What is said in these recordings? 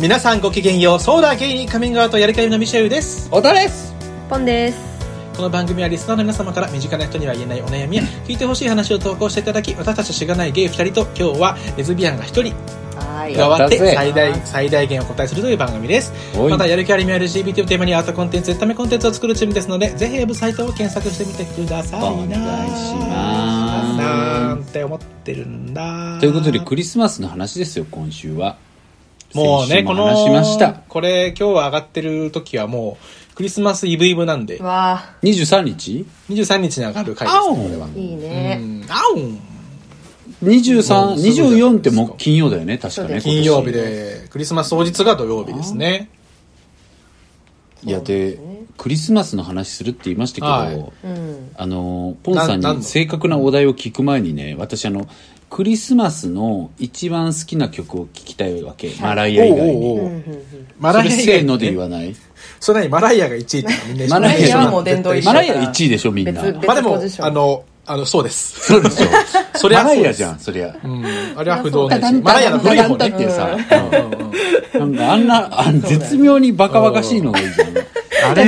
皆さんごきげんよう。ソーダーゲイにカミングアウトやりかりのミシェルです。小田です。ポンです。この番組はリスナーの皆様から身近な人には言えないお悩みや聞いてほしい話を投稿していただき私たちしがないゲイ2人と今日はレズビアンが1人。はい。加わって最大最大限お答えするという番組です。またやる気ありみ LGBT をテーマにアートコンテンツエンタメコンテンツを作るチームですのでぜひウェブサイトを検索してみてくださいな。お願いします。なんて思ってるんだ。ということでクリスマスの話ですよ今週はもうね、この、話しました。これ今日は上がってる時はもう、クリスマスイブイブなんで、わ23日？23日に上がる回ですね、これは。あいいうねん、あおん23もうすぐじゃない24ってもう金曜だよね確かね金曜日で、クリスマス当日が土曜日ですね。いやでクリスマスの話するって言いましたけど、はい。うん。あのポンさんに正確なお題を聞く前にね私あのクリスマスの一番好きな曲を聞きたいわけ、マライア以外に。おうおうおう。うんうんうん。マそれせーので言わわない？それ何？マライアが1位ってみんなマライアマライアはもう殿堂入りマライア1位でしょみんな。別まあでもポジシ、ョン。あの、あの、そうです。そうでしょ そりゃそうですマライアじゃんそりゃうん、あれは不動だし。マライアの古いね。ってさ、なんかあんな、あん絶妙にバカバカしいのがいいじゃん。あれ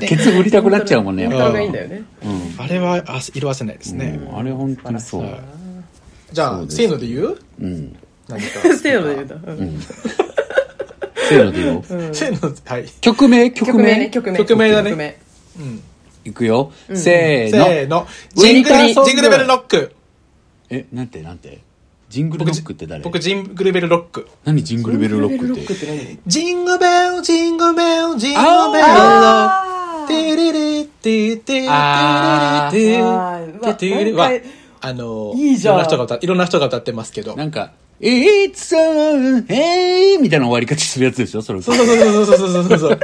ケツ振りたくなっちゃうもんね、やっぱあれはあ色あせないですね。うんあれ本当にそう。じゃあ、せーので言ううん。何か。せーので言うたうんうん。せーのでよ。せーの、はい。曲名？曲曲名曲名曲名だね曲名うん。いくよ。せーせの。ーの。ジングル、ジングルベルロック。え、なんてなんて？ジングルロックって誰？僕、ジングルベルロック。何？ジングルベルロックって？ジングベル、ジングベル、ジングベルロッあク。テレレテテレあの、いいじゃんろんな人が歌いろんな人が歌ってますけど。なんか、It's a, hey! みたいな終わり方するやつでしょ？それ。そうそうそうそうそうそうそう。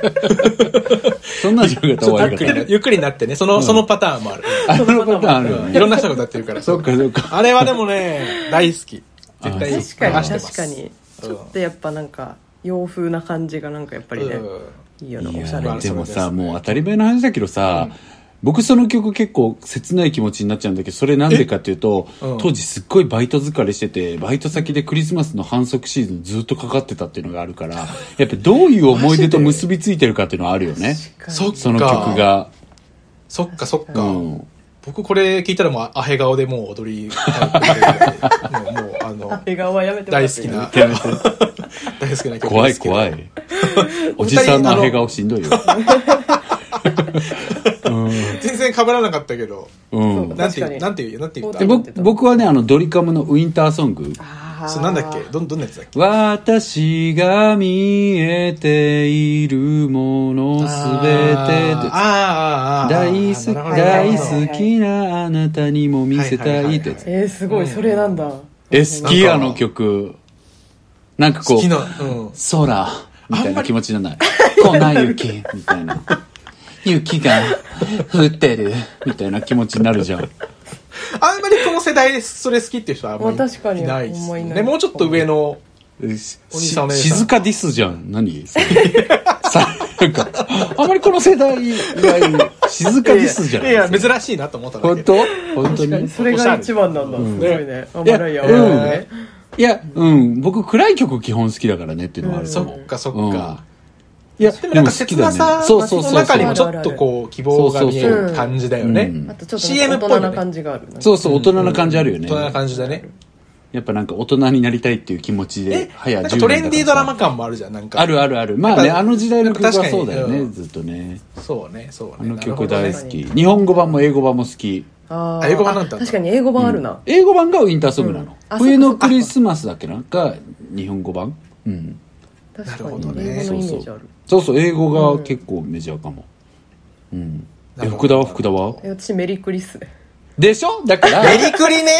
そんなじゃなかった終わり方ゆっくり。ゆっくりになってね、その、そのパターンもある。あのパターンあるね。いろんな人が歌ってるから。そっかそっか。あれはでもね、大好き。絶対確かに確かにちょっとやっぱなんか洋風な感じがなんかやっぱりねいいよねいおしゃれでもさ、もう当たり前の話だけどさ、僕その曲結構切ない気持ちになっちゃうんだけど、それなんでかっていうと、うん当時すっごいバイト疲れしてて、バイト先でクリスマスの反則シーズンずっとかかってたっていうのがあるから、やっぱどういう思い出と結びついてるかっていうのはあるよね。そっか。その曲。が。そっかそっか。うん。僕これ聞いたらもうアヘ顔でもう踊りもうもうあの笑顔はやめて大好きなやめて大好きな曲怖い怖い。おじさんのアヘ顔しんどいよ。全然被らなかったけど。うん。なんていうなんていうなんて言った？で僕僕はね、あの、ドリカムのウィンターソング。それなんだっけ？どんどんなやつだっけ？私が見えているものすべて。であーあーあーあー大好き大好きなあなたにも見せたいってやつ。えーすごいそれなんだ。え好きなんかあの曲。なんかこう好きなうん。空。みたいな気持ちじゃない。粉雪。みたいな雪が降ってるみたいな気持ちになるじゃん。あんまりこの世代でそれ好きっていう人はあんまりまあ確かに。いないですあんまいない。ねもうちょっと上のしお兄さんお姉さん。静かディスじゃん何？それさなんかあまりこの世代以外静かディスじゃん。いやいや珍しいなと思っただけ。本当？本当に？に。それが一番なんだ。すごいねあいやマライアうん。はねいや、うん、僕暗い曲基本好きだからねっていうのはある。そっかそっかいや、でもなんか切なさそうそうそうの中にもちそう。ょっとこう希望が見える感じだよね。うん。あとちょっと CM 大っぽいよね。人な感じがあるそうそう、大人な感じあるよね。大。人な感じだね。やっぱなんか大人になりたいっていう気持ちでえ、早10なんかトレンディードラマか感もあるじゃんなんか。あるあるある。まあね、あの時代の曲は確かにそうだよね、うん。ずっとね。そうねそうね。あの曲大好き。日本語版も英語版も好き。あ英語版なんだあ確かに英語版あるな。英語版がウィンターソングなの。うん。あ冬のクリスマスだっけな？が日本語版？うん。確かなるほどにねそうそう。そうそう、英語が結構メジャーかも。うん。え、なるほど。福田は？福田は？え私メリクリスね。でしょ？だから、メリクリね。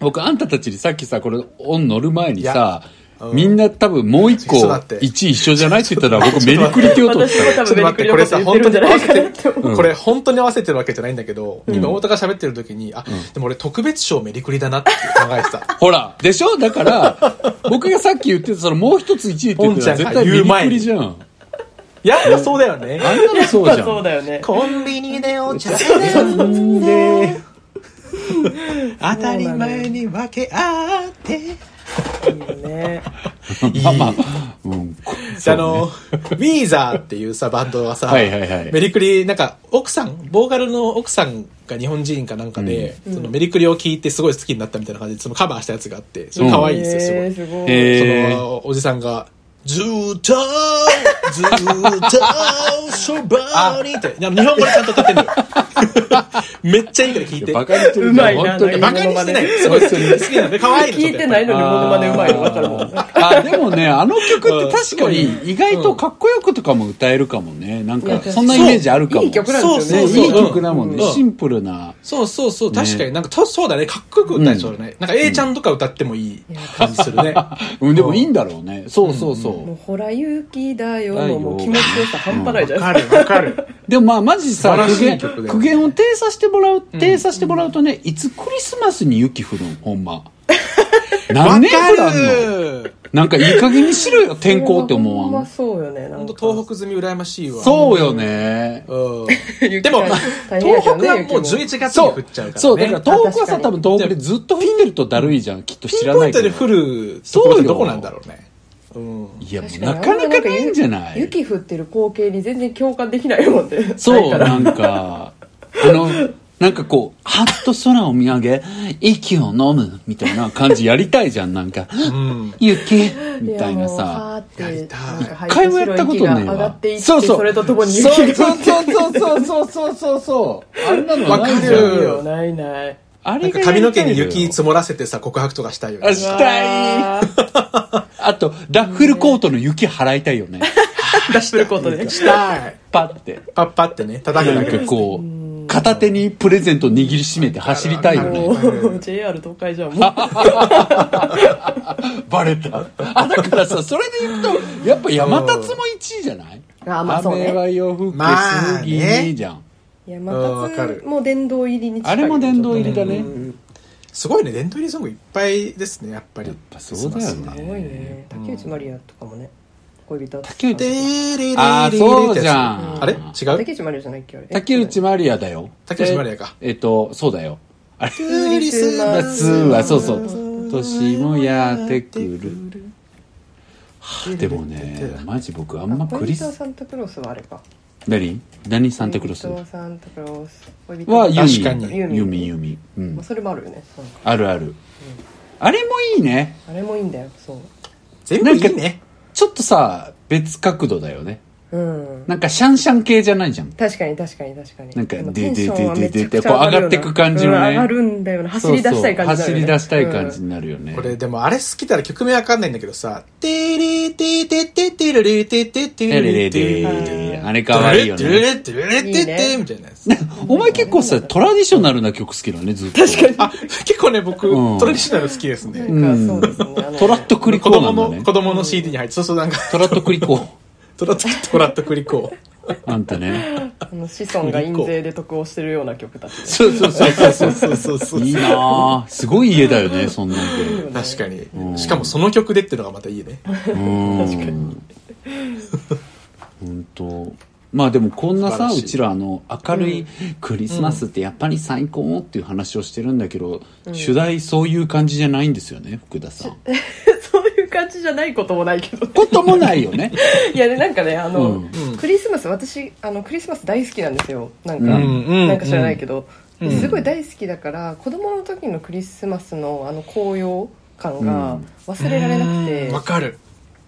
僕あんたたちにさっきさこれオン乗る前にさみんな多分もう一個ちょっと待って。1位一緒じゃないって言ったら 僕メリクリって言おうとした多分メリクリのこと言って。るんじゃないかなって思うこれ本当に合わせてるわけじゃないんだけど、今太田が喋ってる時に、あ、でも俺特別賞メリクリだなって考えてた。ほらでしょ？だから 僕がさっき言ってたそのもう一つ1位って言ってたら絶対メリクリじゃん。いや、そうだよね。あんなのそうじゃん。そうだよね。コンビニでお茶んで当たり前に分け合って。まあまあ、うん。あの、ウィーザーっていうさ、バンドはさ、はいはいはい。メリクリ、なんか、奥さん、ボーカルの奥さんが日本人かなんかで、そのメリクリを聴いてすごい好きになったみたいな感じで、そのカバーしたやつがあって、それ可愛いんですよ、すごい。その、おじさんが、ずーっと、ずーっと、そばにって、日本語でちゃんと歌ってんのよ。めっちゃいいから聞いて。バカにしてるうまい。バカにしてない。すごい好きなので、可愛いの。聞いてないのにモノマネうまいの？分かるもんあ、でもね、あの曲って確かに意外とかっこよくとかも歌えるかもね。なんか、そんなイメージあるかも。いい曲なんですよねそうそういい曲だもんね。うんシンプルな。そうそうそう、確かになんかと、そうだね、かっこよく歌えそうだね。なんか A ちゃんとか歌ってもいい感じするね。うん、でもいいんだろうね。そうそうそもうほら雪だよのもう気持ちよさ半端ないじゃないわかるわかる。う。でもまあ、マジさ、苦言、を呈させてもらう、呈させてもらうとね、いつクリスマスに雪降るんほんま。何年降らんの？るなんかいい加減にしろよ、天候って思ほんまわん。そうよねなん本か当東北済み羨ましいわ。そうよね。うん。でも、まあ大変やけどね東北はもう雪も11月にそう降っちゃうからね。そう、だから東北はさ、あ確かに多分東北でずっと降ってるとだるいじゃん。きっと知ピンらないけどポイントで。降るところってどこなんだろうね。うん。いや、なかなかないんじゃない？雪降ってる光景に全然共感できないもんね。そう、なんか、あの、なんかこう、はっと空を見上げ、息を飲む、みたいな感じやりたいじゃん、なんか、うん。雪、みたいなやもうさ。一回もやったことないわっていってそうそうそれとともに雪そうがそうそうそうそうそうそうそう。あんなのわかるないじゃん。いいよ。ないないあれ髪の毛に雪つ積もらせてさ、告白とかしたいよねあ。したい。あと、ラッフルコートの雪払いたいよね。出してることでしたい。パって。パッパってね、叩くなんかだけで。こう、片手にプレゼント握りしめて走りたいよね。JR 東海じゃんもうバレた。あ、だからさ、それで言うと、やっぱ山立も1位じゃない？あまあそうね雨は夜更けまあすぎじゃん。いやうんわまたかる。もう殿堂入りに近いあれも殿堂入りだね。すごいね、伝統入りソングいっぱいですね、やっぱり。やっぱそうだよね。すごいね。竹内まりやとかもね恋人竹内あそうじゃん。あれ？違う？竹内まりやじゃないっけあれ？竹内まりやだよ。竹内まりやか。ええっと、そうだよ。あれ、クリスマ夏は、そうそう。年もやってくる。はあでもね、マジ僕あんまクリ恋人はス、サンタクロースはあれか何何サンタクロスはサンタクロース恋人はユ確かにミ。ユミユミ。うんまあ。それもあるよねあるある。あれもいいね。あれもいいんだよそう全部いいね。ちょっとさ、別角度だよね。うんなんかシャンシャン系じゃないじゃん。確かに確かに確かになんかでもでテンションはめちゃくちゃででででこう上がってく感じのねうん上がるんだよな走り出したい感じそうそう走り出したい感じになるよね。これでもあれ好きたら曲名わかんないんだけどさ、テリテテテテレレテテテレレレテレあれかわいいよテレレね。テレレテテみたいなやつ。お前結構さ、トラディショナルな曲好きだね、ずっと。確かに。あ、結構ね、僕、うんトラディショナル好きですね。うでトラットクリコ子ーなんだね。子供の CD に入って、そうそうなんか、トラットクリコー。トラット、トラットクリコあんたね。あの子孫が印税で得をしてるような曲たちねそうそうそうそうそう。そうそう。いいなぁ。すごい家だよね、そんなんで。確かに。しかもその曲でっていうのがまたいいね。確かに本当まあでもこんなさうちらあの明るいクリスマスってやっぱり最高っていう話をしてるんだけど、主題そういう感じじゃないんですよね福田さんそう いう感じじゃないこともないけどこともないよね。いやねなんかねあの、うん。クリスマス私あのクリスマス大好きなんですよ。なんか、うん。うん。なんか知らないけど、うん。ですごい大好きだから子供の時のクリスマスのあの紅葉感が忘れられなくて、うん。わかる。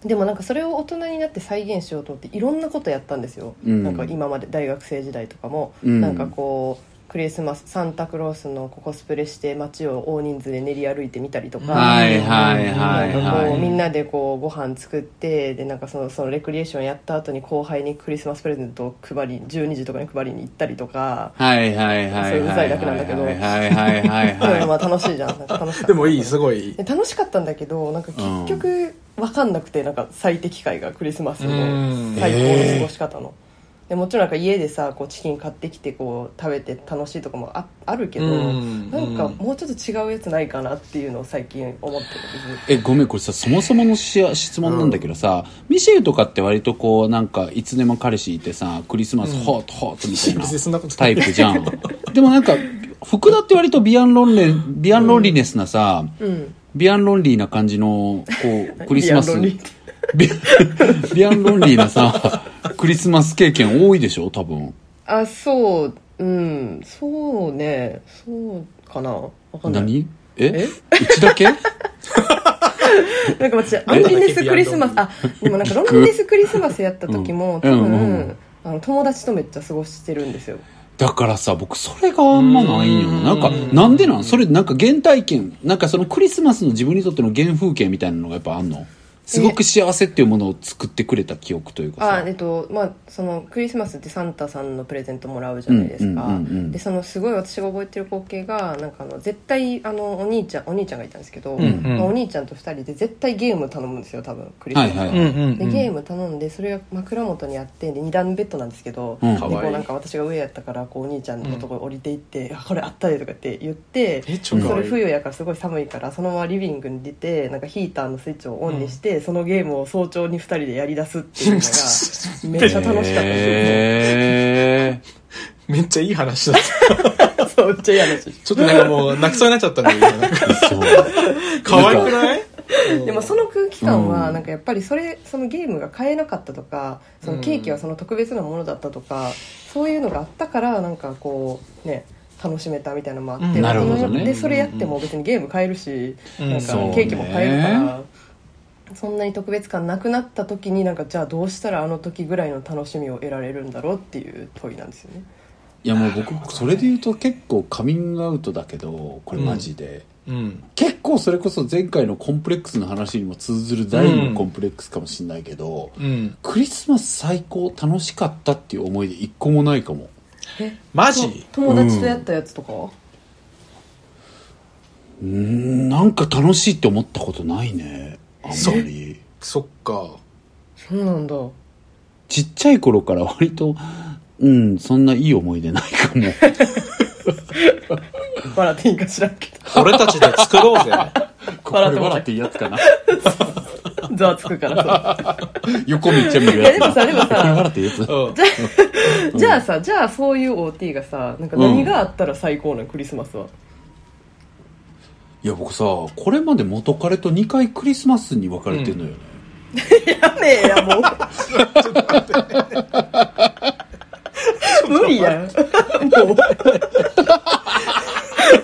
でもなんかそれを大人になって再現しようと思っていろんなことやったんですよ、うん。なんか今まで大学生時代とかも、うん。なんかこうクリスマスサンタクロースのコスプレして街を大人数で練り歩いてみたりとか、はいはいはいなんかこうみんはなでこうご飯作ってでなんかそのそのレクリエーションやった後に後輩にクリスマスプレゼントを配り12時とかに配りに行ったりとか。いはいはいはい。それうざいだけなんだけど。はいはいはいはいそうい。う のまはあ楽しいじゃん。楽しかったでもいい、すごい。で楽しかったんだけどなんか結局分かんなくてなんか最適解がクリスマスのうん。最高の過ごし方の。でもちろんなんか家でさこうチキン買ってきてこう食べて楽しいとかもああるけど、うん。なんかもうちょっと違うやつないかなっていうのを最近思ってるいえごめんこれさそもそものし質問なんだけどさ、ミシェルとかって割とこうなんかいつでも彼氏いてさクリスマスホートホートみたいなタい。イプじゃん。でもなんか福田って割とビアンロンレビアンロンリネスなさ、うん。ビアンロンリーな感じの、こう、クリスマス。ビアンロンリーなさ、クリスマス経験多いでしょ？多分。あそううんそうね。そうかな。わかんない。何？え？え？うちだけ？なんか私ロンリネスクリスマス。あでもなんかロンリネスクリスマスやった時も多分、うんうん。うんあの友達とめっちゃ過ごしてるんですよ。だからさ、僕それがあんまないんよな。なんか、なんでなん？それなんか原体験、なんかそのクリスマスの自分にとっての原風景みたいなのがやっぱあんの？すごく幸せっていうものを作ってくれた記憶というかさ。あえっとまあそのクリスマスってサンタさんのプレゼントもらうじゃないですか、うんうんうんうん。でそのすごい私が覚えてる光景がなんかあの絶対あのお兄ちゃんお兄ちゃんがいたんですけど、んうん。まあお兄ちゃんと2人で絶対ゲーム頼むんですよ多分クリスマス。は、はいはい。うんうんでゲーム頼んでそれが枕元にあってで2段ベッドなんですけど、うん。でこうなんか私が上やったからこうお兄ちゃんのところ降りていって「あこれあったで」とかって言ってそれ冬やからすごい寒いからそのままリビングに出てなんかヒーターのスイッチをオンにして、そのゲームを早朝に2人でやりだすっていうのがめっちゃ楽しかったですへめっちゃいい話だった。よ そうめっちゃいい話。ちょっとなんかもう泣きそうになっちゃったん。可愛くない？でもその空気感うん。はなんかやっぱりそれそのゲームが買えなかったとかそのケーキはその特別なものだったとかそういうのがあったからなんかこうね楽しめたみたいなのもあって、うん。ね。でそれやっても別にゲーム買えるし、うん。なんかケーキも買えるからそんなに特別感なくなった時になんかじゃあどうしたらあの時ぐらいの楽しみを得られるんだろうっていう問いなんですよねいやもう僕、それで言うと結構カミングアウトだけど、これマジで。うん。結構それこそ前回のコンプレックスの話にも通ずる第二のコンプレックスかもしれないけど、うん。クリスマス最高楽しかったっていう思い出一個もないかも。え？マジ？友達とやったやつとか？は、うーん、なんか楽しいって思ったことないね。あんまり。そっか。そうなんだちっちゃい頃から割と、うん、そんないい思い出ないかも。笑っていいか知らんけど俺たちで作ろうぜ。こ れ笑っていいやつかな。ざわつくからさ横めっちゃ見るいややつ。でもさでもさこれ笑っていいやつ。うん。じゃあさじゃあそういう OT がさなんか何があったら最高なのクリスマスは、いや僕さ、これまで元彼と2回クリスマスに分かれてんのよね。やめえやもう無理やんもう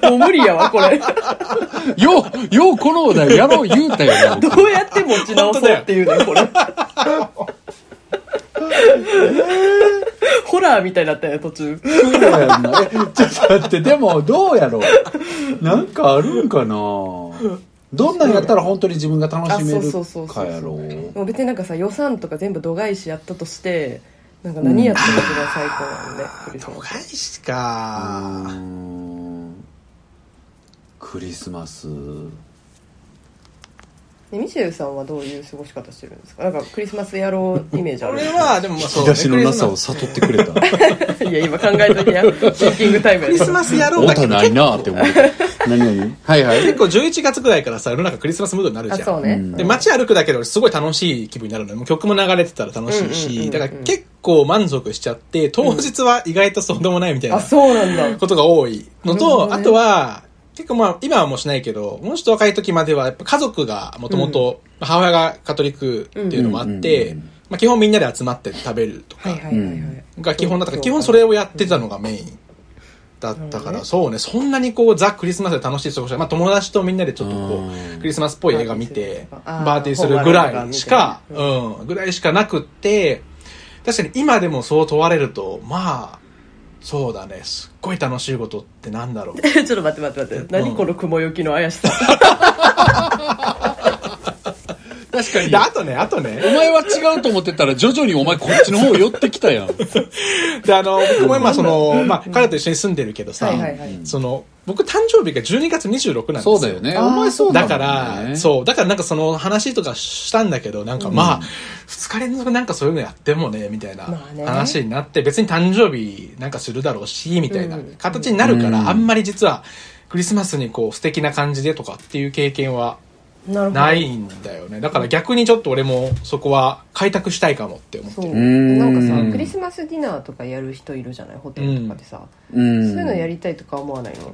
もう無理やわこれよう、ようこのお題やろう言うたよな。ど僕うやって持ち直そうっていうねんこれホラーみたいになったよ途中そうやんな。え、ちょっと待って、でもどうやろう。なんかあるんかなどんなんやったら本当に自分が楽しめあそうそうそうそうるかやろう。もう別になんかさ予算とか全部度外視やったとしてなんか何やったら一番最高なのね、クリスマス返しうか。クリスマス。でミシェルさんはどういう過ごし方してるんですか？なんかクリスマス野郎イメージある俺は、でもまあそう引き出しのなさを悟ってくれた。いや今考えときやシンキングタイムや。クリスマスやろうおだけ。ど、たないなって思う。何何はいはい。結構11月ぐらいからさ、世の中クリスマスムードになるじゃん。あそうね、うん。で、街歩くだけで俺すごい楽しい気分になるのよ。もう曲も流れてたら楽しいうんうんうんうし、ん。だから結構満足しちゃって、当日は意外とそうでもないみたいなあそうなんだ。ことが多いのと、どね。あとは、結構まあ、今はもうしないけど、もうちょっと若い時までは、やっぱ家族がもともと、母親がカトリックっていうのもあってうん、まあ基本みんなで集まって食べるとかが基本だったから、基本それをやってたのがメイン。だったから、そうね、そんなにこう、ザ・クリスマスで楽しい過ごし方まあ友達とみんなでちょっとこうクリスマスっぽい映画見て、バーティーするぐらいしか、うん、ぐらいしかなくって、確かに今でもそう問われると、まあ、そうだね、すっごい楽しいことってなんだろう。ちょっと待って待って待って。何この雲行きの怪しさ 確かに。で、あとね、あとおね、前は違うと思ってたら徐々にお前こっちの方寄ってきたやん。で、あの、僕も今その、まあ、彼と一緒に住んでるけどさその、僕誕生日が12月26なんですよ。そうだよね。お前そうだから、そう、だからなんかその話とかしたんだけど、なんかまあ、二日連続なんかそういうのやってもね、みたいな話になって、別に誕生日なんかするだろうし、みたいなうん。形になるから、うん。あんまり実はクリスマスにこう素敵な感じでとかっていう経験はないんだよね。だから逆にちょっと俺もそこは開拓したいかもって思ってそう。るん。なんかさクリスマスディナーとかやる人いるじゃない？ホテルとかでさ、うん。そういうのやりたいとか思わないの？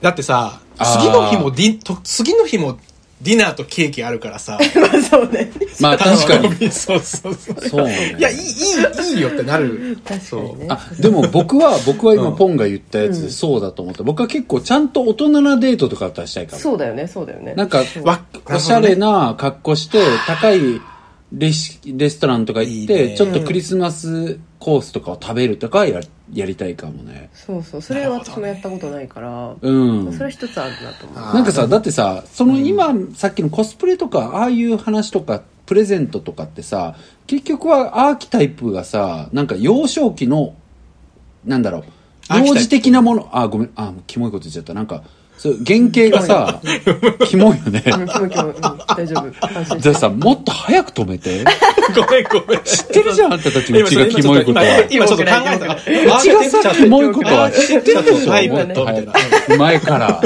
だってさ次の日もディと次の日もディナーとケーキあるからさ。まあそうね。まあ確かに。そうそうそうそう。ね。いやいいいいいいよってなる。確かにね。あでも僕は僕は今うん。ポンが言ったやつでそうだと思った、僕は結構ちゃんと大人なデートとかだったらしたいかもそうだよねそうだよねなんかわおしゃれな格好して高いレシレストランとか行っいいね。てちょっとクリスマスコースとかを食べるとかややりたいかもね。そうそう。それは私もやったことないから、うん。それは一つあるなと思う。あーなんかさだってさその今、さっきのコスプレとかああいう話とかプレゼントとかってさ結局はアーキタイプがさなんか幼少期のなんだろうアーキタイプ。幼児的なもの。あごめん。あキモいこと言っちゃった。なんかそう原型がさ キモいよね。うんキモキモうん大丈夫。じゃあさもっと早く止めて。ごめんごめん。知ってるじゃんあんたたちうちがキモいことは。今ちょっと考えた。うちがさキモいことは知ってるでしょ？はいもっとはい。早く前から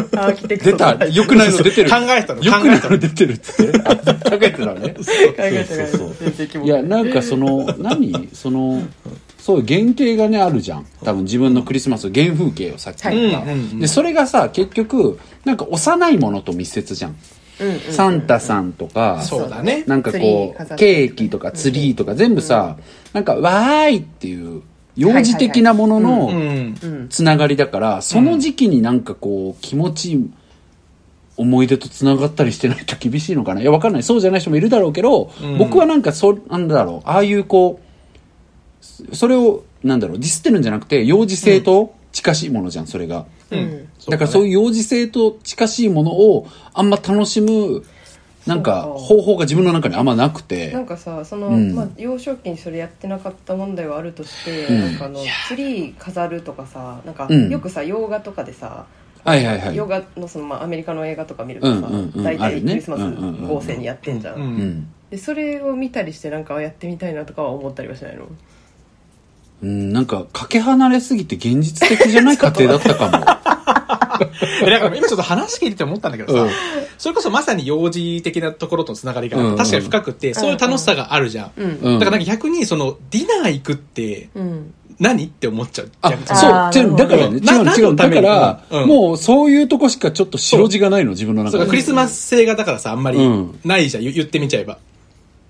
出トたよくないの出てる考えたのよくないのの出てるっつってあ考えてたのね考えてないそうそうそう全然キモいやなんかその何そのそういう原型がねあるじゃん。多分自分のクリスマスの原風景をさっき言った、でそれがさ結局なんか幼いものと密接じゃん、サンタさんとかそうだね。なんかこうケーキとかツリーとか全部さ、なんかわーいっていう幼児的なものうのんうん。つながりだから、その時期になんかこう気持ちいい思い出とつながったりしてないと厳しいのかな。いやわかんない。そうじゃない人もいるだろうけど、うん。僕はなんかそなんだろう。ああいうこうそれをなんだろうディスってるんじゃなくて幼児性と近しいものじゃんそれが。うん。だからそういう幼児性と近しいものをあんま楽しむなんか方法が自分の中にあんまなくて。なんかさその、うん。まあ、幼少期にそれやってなかった問題はあるとして、うん。なんかあのツリー飾るとかさなんか、うん。よくさ洋画とかでさはいはいはい。洋画のその、まあ、アメリカの映画とか見るとさ、うんうんうん。大体クリスマス合成にやってんじゃん,、うん。うん、でそれを見たりしてなんかやってみたいなとかは思ったりはしないの？うん、なんかかけ離れすぎて現実的じゃない家庭だったかえだ から今ちょっと話聞いてて思ったんだけどさ、うん。それこそまさに幼児的なところとのつながりがうん。確かに深くて、そういう楽しさがあるじゃん、うん。も、うん、だからなんか逆にそのディナー行くってうん。何って思っちゃう。あそう。だからね違なうの違う。のだから、うん。もうそういうとこしかちょっと白地がないの自分の中で。そうかクリスマス性がだからさあんまりうん。ないじゃん。言言ってみちゃえば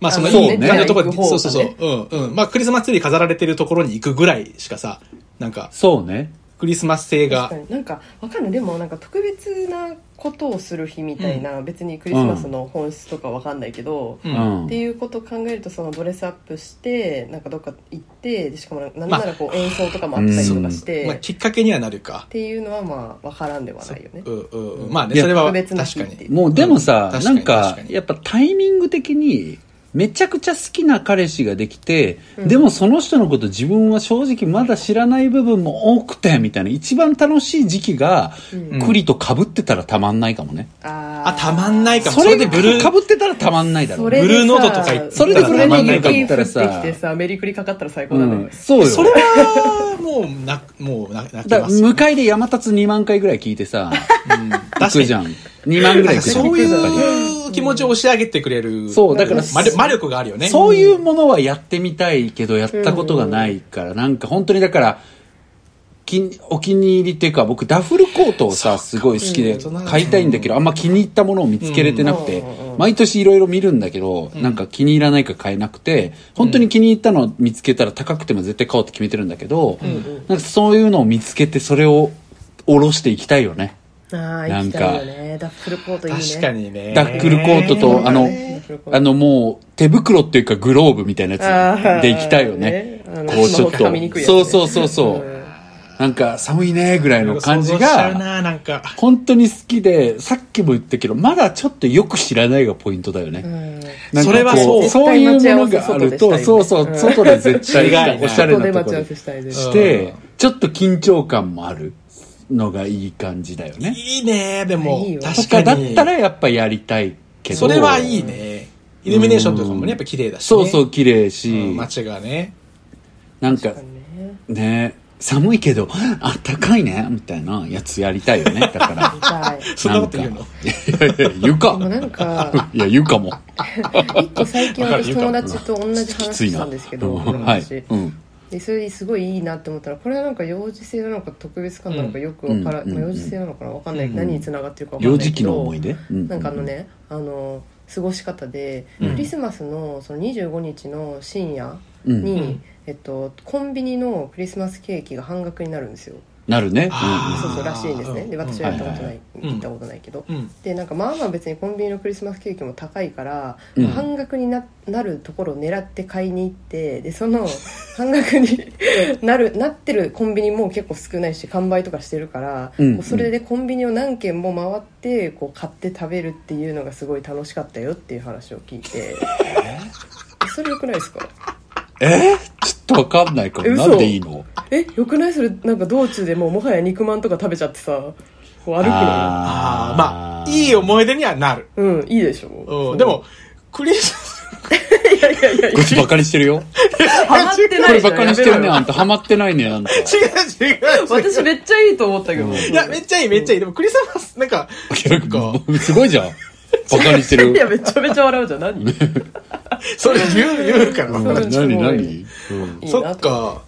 まあそのいい感じのところそうそうそう。うんうん。まあクリスマスツリー飾られてるところに行くぐらいしかさなんかそうね。クリスマス性が。確かになんかわかんない。でもなんか特別なことをする日みたいな、別にクリスマスの本質とかわかんないけど、ううん。ん、っていうことを考えるとそのドレスアップしてなんかどっか行ってでしかもなんならこう演奏とかもあったりとかして、まあ、っきっかけにはなるか。ていうのはまあ分からんではないよね。うんうんうん。まあねそれは確かに。もうでもさ、なんかやっぱタイミング的にめちゃくちゃ好きな彼氏ができて、うん。でもその人のこと自分は正直まだ知らない部分も多くてみたいな一番楽しい時期がうん。栗と被ってたらたまんないかもね、ああたまんないかも。それでブルー。被ってたらたまんないだろうね。それでさブルーノートとか言ったそれでブルーノートとか雪言ったらさ。てきてさメリクリかかったら最高だね、うん、そうよ。それはもうなもうな泣きだます向かいで山立つ2万回ぐらい聞いてさうん。行確かじゃん。2万ぐらい行くじゃん。そういう気持ちを押し上げてくれるそうだから魔力魔力があるよね。そういうものはやってみたいけどやったことがないから、なんか本当にだからきお気に入りっていうか僕ダッフルコートをさすごい好きでうん。買いたいんだけどあんま気に入ったものを見つけれてなくてうん。毎年いろいろ見るんだけどなんか気に入らないか買えなくて本当に気に入ったのを見つけたら高くても絶対買おうって決めてるんだけどなんかそういうのを見つけてそれを下ろしていきたいよねああなんか。行きたいよね。ダッフルコートいいね。確かにね。ダッフルコートとあのあのもう手袋っていうかグローブみたいなやつでいきたいよね。こうちょっと。そうそうそうそう。うん。なんか寒いねぐらいの感じがななんか。本当に好きでさっきも言ったけどまだちょっとよく知らないがポイントだよね、それはそう。そう。いうものがあるとそうそう外で絶対おしゃれなところして、うんちょっと緊張感もあるのがいい感じだよね。いいねでも。いい確かだったらやっぱやりたいけど。それはいいね。イルミネーションとかもねやっぱ綺麗だしね。そうそう綺麗し、うん街がね。なんかね。ね寒いけどあったかいねみたいなやつやりたいよね。だから。痛い。そんなこと言うの？いやいや言うか。でもなんか いや言うかも。一個最近私友達と同じき話したんですけどはい。話、うんでそれすごいいいなって思ったらこれはなんか幼児性なのか特別感なのかよくわから、うん。まあ、幼児性なのかなわかんない、うん。何につながってるかわかんないけど幼児期の思い出？うん。なんかあのねあの過ごし方で、うん。クリスマスのその25日の深夜うん。に、うん。えっと、コンビニのクリスマスケーキが半額になるんですよなるね。あー。そうそうらしいんですね。でうん。私はやったことない、うん行ったことないけど、うん。でなんかまあまあ別にコンビニのクリスマスケーキも高いから、うん。半額にななるところを狙って買いに行ってでその 半額に なるなってるコンビニも結構少ないし完売とかしてるから、うん。こうそれでコンビニを何軒も回ってこう買って食べるっていうのがすごい楽しかったよっていう話を聞いて。それよくないですか？えーちょっとわかんないかもなんでいいの？えよくない？それなんか道中でもうもはや肉まんとか食べちゃってさこう歩くの。ああまあいい思い出にはなる、うんいいでしょ。うん、でもクリスいやいやいやいこいつバカにしてるよ。やハマってこないじゃん。れバカにしてるねあんた。ハマってないねあんた。違う違う。違う私めっちゃいいと思ったけど、いやめっちゃいいめっちゃいい。でもクリスマスなんかそっかすごいじゃんバカにしてる。いやめちゃめちゃ笑うじゃん。何？それ言う言うから。うん何何？何う。ん。そっか。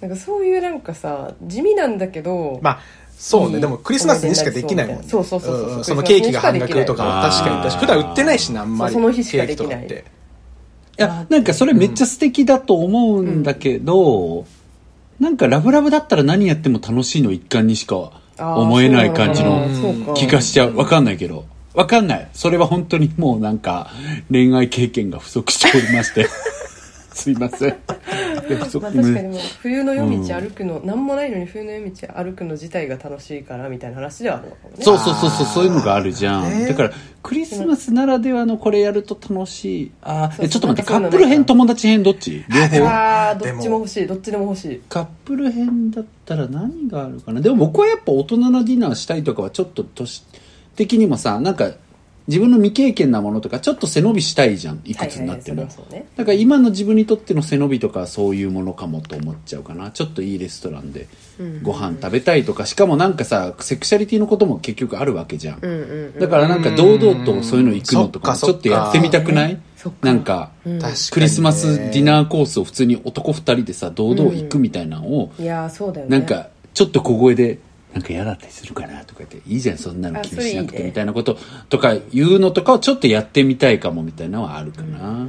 なんかそういうなんかさ地味なんだけど、まあそうね、いい。でもクリスマスにしかできないもんね。そうそうそうそうう。んそのケーキが半額とか。確かに普段売ってないしなあんまり。その日しかできない。いやなんかそれめっちゃ素敵だと思うんだけど、なんかラブラブだったら何やっても楽しいの一環にしか思えない感じの気がしちゃう。わかんないけどわかんない。それは本当にもうなんか恋愛経験が不足しておりまして。すいません。まあ、確かにもう冬の夜道歩くの、なん。もないのに冬の夜道歩くの自体が楽しいからみたいな話ではあるのかもね。そうそうそうそうそういうのがあるじゃん、ね。だからクリスマスならではのこれやると楽しい。あちょっと待ってカップル編友達編どっち？両方？あーどっちも欲しい。どっちでも欲しい。カップル編だったら何があるかな？でも僕はやっぱ大人のディナーしたいとかはちょっと年的にもさなんか自分の未経験なものとかちょっと背伸びしたいじゃんいくつになっても、はいはいはいそれはそうね。だから今の自分にとっての背伸びとかはそういうものかもと思っちゃうかな。ちょっといいレストランでご飯食べたいとか。しかもなんかさセクシャリティのことも結局あるわけじゃん、うんうんうんだからなんか堂々とそういうの行くのとかちょっとやってみたくない？そっか。なんかクリスマスディナーコースを普通に男二人でさ堂々行くみたいなのをいやーそうだよね。なんかちょっと小声でなんか嫌だったりするかなとか言っていいじゃんそんなの気にしなくてみたいなこととか言うのとかをちょっとやってみたいかもみたいなのはあるかな、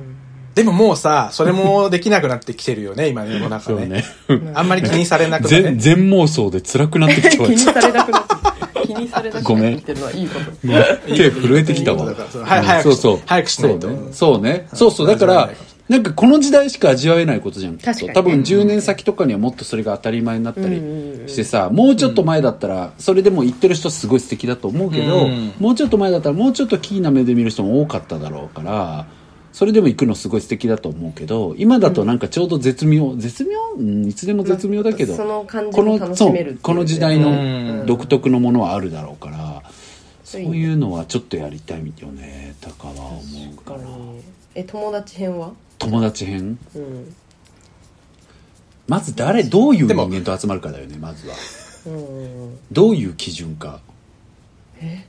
でももうさそれもできなくなってきてるよね今の世の中ね。そうね。あんまり気にされなくな全ね。全妄想で辛くなってきたわ。気にされなくなって気にされなくごめん。なってきてるのはいいこと手震えてきたわはい早くそうそう早くしないと。そうねそうね。そうそう。だからなんかこの時代しか味わえないことじゃんねと。多分10年先とかにはもっとそれが当たり前になったりうんうんうんしてさもうちょっと前だったらそれでも言ってる人すごい素敵だと思うけどうんもうちょっと前だったらもうちょっとキーな目で見る人も多かっただろうからそれでも行くのすごい素敵だと思うけど今だとなんかちょうど絶妙絶妙？うんいつでも絶妙だけどその感じこも楽しの時代うん。の独特のものはあるだろうからそういいねいうのはちょっとやりたいよねとかは思うかなえ友達編は？友達編？うん。まず誰どういう人間と集まるかだよねまずは。うんどういう基準か。え？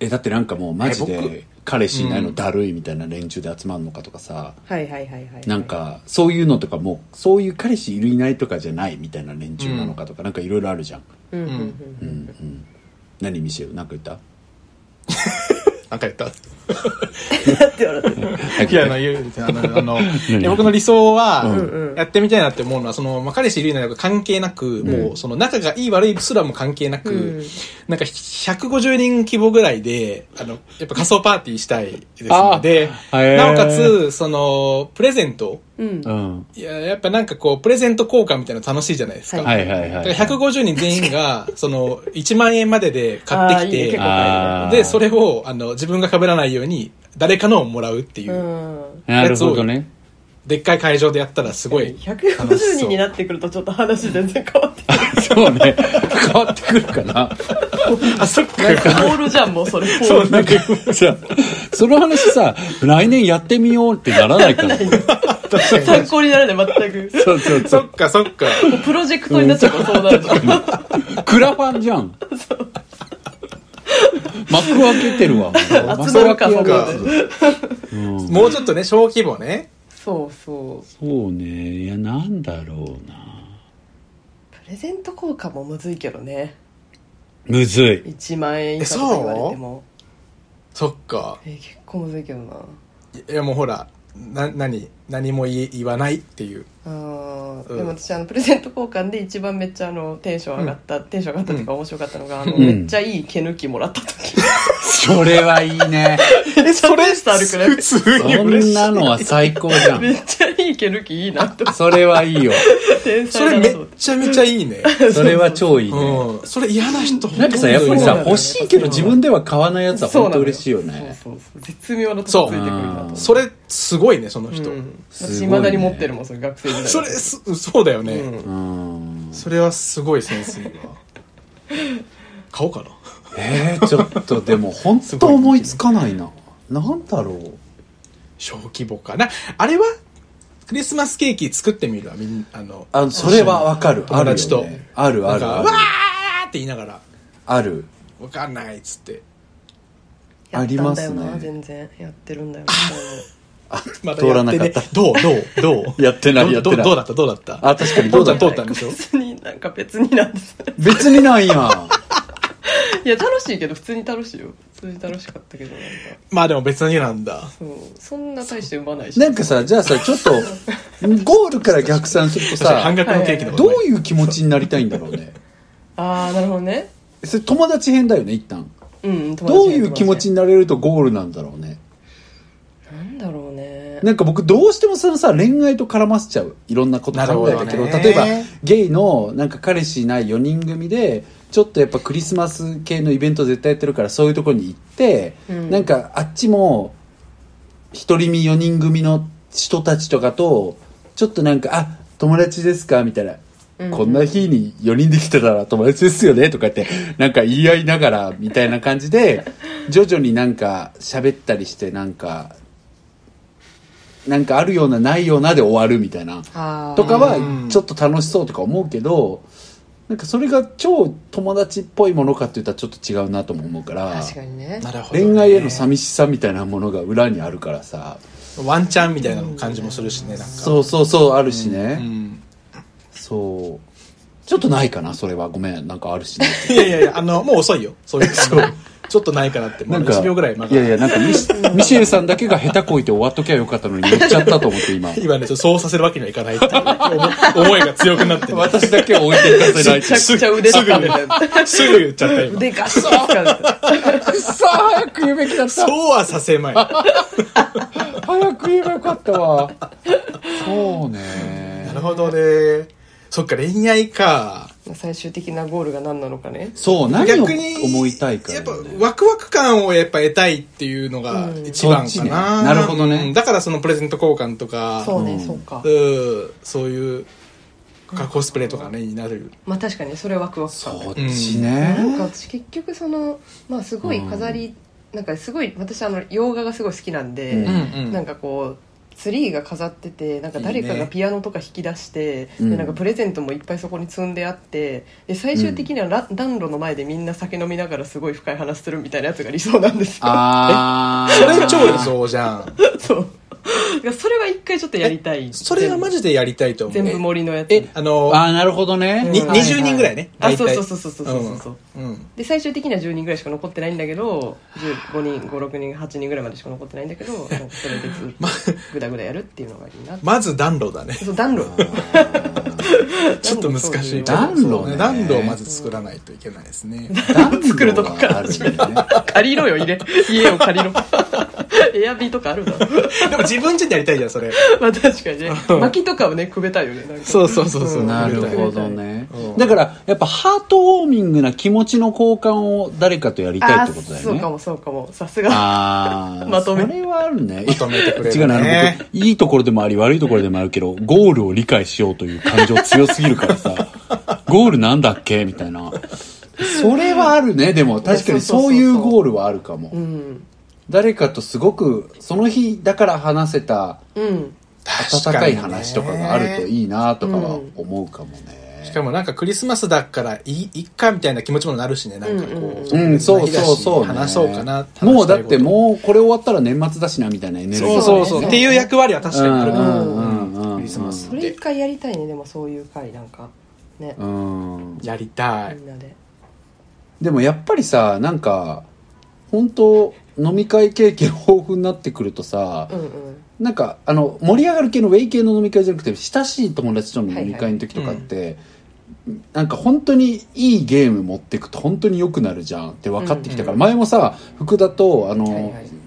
えだってなんかもうマジで彼氏いないのだるいみたいな連中で集まるのかとかさ、はいはいはいはいなんかそういうのとかもうそういう彼氏いるいないとかじゃないみたいな連中なのかとか、なんかいろいろあるじゃん。うんうんうんうん。うん何ミシェル？なんか言った？なんか言った。だいや、あの、あの、僕の理想はやってみたいなって思うのは、その、まあ、彼氏いるいないとか関係なく、もう、その、仲がいい悪いすらも関係なく、うん。なんか、150人規模ぐらいで、あの、やっぱ仮想パーティーしたいですので、なおかつ、その、プレゼント。うん。うんいや、やっぱなんかこう、プレゼント交換みたいなの楽しいじゃないですか。はいはいはいはい。だから150人全員が、その、1万円までで買ってきて、で、それを、あの、自分が被らないように、誰かのをもらうっていう、うん。なるほどね。でっかい会場でやったらすごい楽し150そう人になってくるとちょっと話全然変わってくる そうね。変わってくるかな。あそっか。なんかホールじゃんもうそれホール。そうなんかさその話さ来年やってみようってならないから参考にならない全く。そうそうそそうっかそっか。プロジェクトになっちゃうからそうなるとクラファンじゃん 幕開けてるわ。集まるか幕開けやそこるでもうちょっとね小規模ね。そうそう。そうね。いやなんだろうな。プレゼント交換もむずいけどね。むずい。1万円以下とか言われても。そっか。え結構むずいけどな。いやもうほらな何何も言わないっていう。あーうん。でも私あのプレゼント交換で一番めっちゃあのテンション上がった、テンション上がったっていうか面白かったのが、あのうん。めっちゃいい毛抜きもらった時それはいいね。えそれスタあるくらい普通にそ嬉しい。んなのは最高じゃん。めっちゃいい毛抜きいいな。ってそれはいいよ。天それめっちゃめちゃいいね。それは超いいね。うん。それ嫌な人なんかさやっぱりさ欲しいけど自分では買わないやつは本当嬉しいよね。そうそうそう。絶妙なとこついてくるそれすごいねその人、うん、私未だに持ってるもんそれ学生時代。それすそうだよね、それはすごいセンスいいわ。買おうかなえー、ちょっとでも本当思いつかないな。なんだろう。小規模かな。あれはクリスマスケーキ作ってみるわみんなあのあそれはわかる。友達と。あるあるあるあるなんかわーって言いながら。ある。わかんないっつって。やったんだよなありますね。全然。やってるんだよま通らなかった。どうどう どう？やってないやってない。どうどうだった？どうだった？あ確かにどうだった。通ったんでしょ？別になんか別になんです。別にないや。んいや楽しいけど普通に楽しいよ。普通に楽しかったけどなんか。まあでも別になんだ。そう。そんな大して産まないし。なんかさじゃあさちょっと ゴールから逆算するとさ半額のケーキのどういう気持ちになりたいんだろうね。ああなるほどね。それ友達編だよね一旦。うん友達どういう気持ちになれるとゴールなんだろうね。なんだろうね。なんか僕どうしてもそのさ恋愛と絡ませちゃう。いろんなこと考えたけどね。例えばゲイのなんか彼氏いない4人組でちょっとやっぱクリスマス系のイベント絶対やってるからそういうところに行って、うんなんかあっちも一人身4人組の人たちとかとちょっとなんか「あ友達ですか?」みたいな。うんこんな日に4人で来てたら友達ですよねとか言ってなんか言い合いながらみたいな感じで 徐々になんか喋ったりしてなんかなんかあるようなないようなで終わるみたいなとかはうんちょっと楽しそうとか思うけどなんかそれが超友達っぽいものかって言ったらちょっと違うなとも思うから確かにね。なるほどね。恋愛への寂しさみたいなものが裏にあるから。さワンチャンみたいな感じもするしねなんか。そうそうそうあるしうねん。そう。ちょっとないかなそれは。ごめんなんかあるしね。いやいやいやあのもう遅いよ。そういう そうちょっとないかなってもうんなか1秒ぐらいまいやいやなんかミシミシェルさんだけが下手こいて終わっときゃよかったのに言っちゃったと思って今。今ねちょっとそうさせるわけにはいかないっていう思思いが強くなってね。私だけは置いていかせないめちゃくちゃ腕すぐ掴んでたすぐ言っちゃった今。腕ガシッ掴んでたくそ早く言うべきだ。っ たそうはさせまい。早く言えばよかったわ。そうね。なるほどね。そっか恋愛か最終的なゴールが何なのかね。そう何を逆に思いたいかやっぱワクワク感をやっぱ得たいっていうのがうん。一番そっちね。かな、なるほどね。うん。だからそのプレゼント交換とかそうね、うんそうか。うん。そういうかコスプレとかねになる。まあ確かにそれはワクワク感そっだちなんねか私結局そのまあすごい飾り、なんかすごい私あの洋画がすごい好きなんで、うんうん。なんかこうツリーが飾っててなんか誰かがピアノとか弾き出してうん。でなんかプレゼントもいっぱいそこに積んであってで最終的にはラ暖炉の前でみんな酒飲みながらすごい深い話するみたいなやつが理想なんですよ。あー。それ超理想じゃん。そうそれは一回ちょっとやりたい。それはマジでやりたいと思う。全部盛りのやつ。えあのあーなるほどね。にうん20人ぐらいね。あ大体。そうそうそうそうそうそうそう。うん。うん。で最終的には10人ぐらいしか残ってないんだけど5人56人8人ぐらいまでしか残ってないんだけどそれでずっとグダグダやるっていうのがいいなまず暖炉だね。そう暖炉 ちょっと難しい。暖炉ね。暖炉をまず作らないといけないですね。作るとこからあるよね。借りろよ入れ。家を借りろ。エアビーとかあるだろ。でも自分家でやりたいじゃんそれ。まあ確かにね。薪とかをねくべたいよね。そうそうそうそう。なるほどね。うんだからやっぱハートウォーミングな気持ちの交換を誰かとやりたいあってことだよね。そうかもそうかも。さすが。ああまとめ。それはあるね。まとめてくれるね。違ういいところでもあり悪いところでもあるけどゴールを理解しようという感情強すぎるからさ。ゴールなんだっけ？みたいな。それはあるね。でも確かにそういうゴールはあるかも、うん。誰かとすごくその日だから話せたうん。温かい話とかがあるといいなとかは思うかもね、しかもなんかクリスマスだからいいいっかみたいな気持ちもなるしね。なんかこう、うん、そうそうそう、ね、話そうかなもうだってもうこれ終わったら年末だしなみたいなエネルギーそうそうそう。ねっていう役割は確かにあるかうら、んうんうん。クリスマスそれ一回やりたいねでもそういう回なんか。ね。うん。やりたい。みんなで。でもやっぱりさなんか本当飲み会経験豊富になってくるとさ、うんうん。なんかあの盛り上がる系のウェイ系の飲み会じゃなくて親しい友達との飲み会の時とかって、なんか本当にいいゲーム持ってくと本当に良くなるじゃんって分かってきたから、うん前もさ福田とあの、はいはい。う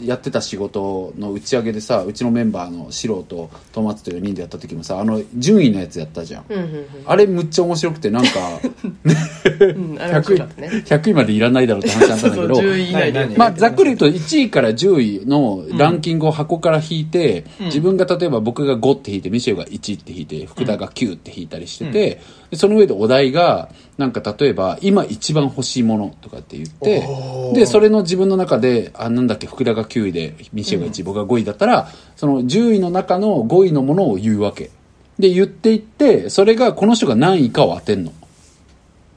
やってた仕事の打ち上げでさうちのメンバーのシロとトマツと4人でやった時もさあの順位のやつやったじゃん、うんうんうん。あれむっちゃ面白くてなんか うんあれ面白かったね。100位までいらないだろうって話なんだけど 10位以内で何まあ、ざっくり言うと1位から10位のランキングを箱から引いて、自分が例えば僕が5って引いてミシェルが1って引いて福田が9って引いたりしてて、でその上でお題がなんか例えば今一番欲しいものとかって言ってでそれの自分の中であなんだっけ福田が9位でミシェルが1位、僕が5位だったらその10位の中の5位のものを言うわけ。で言っていってそれがこの人が何位かを当てんの。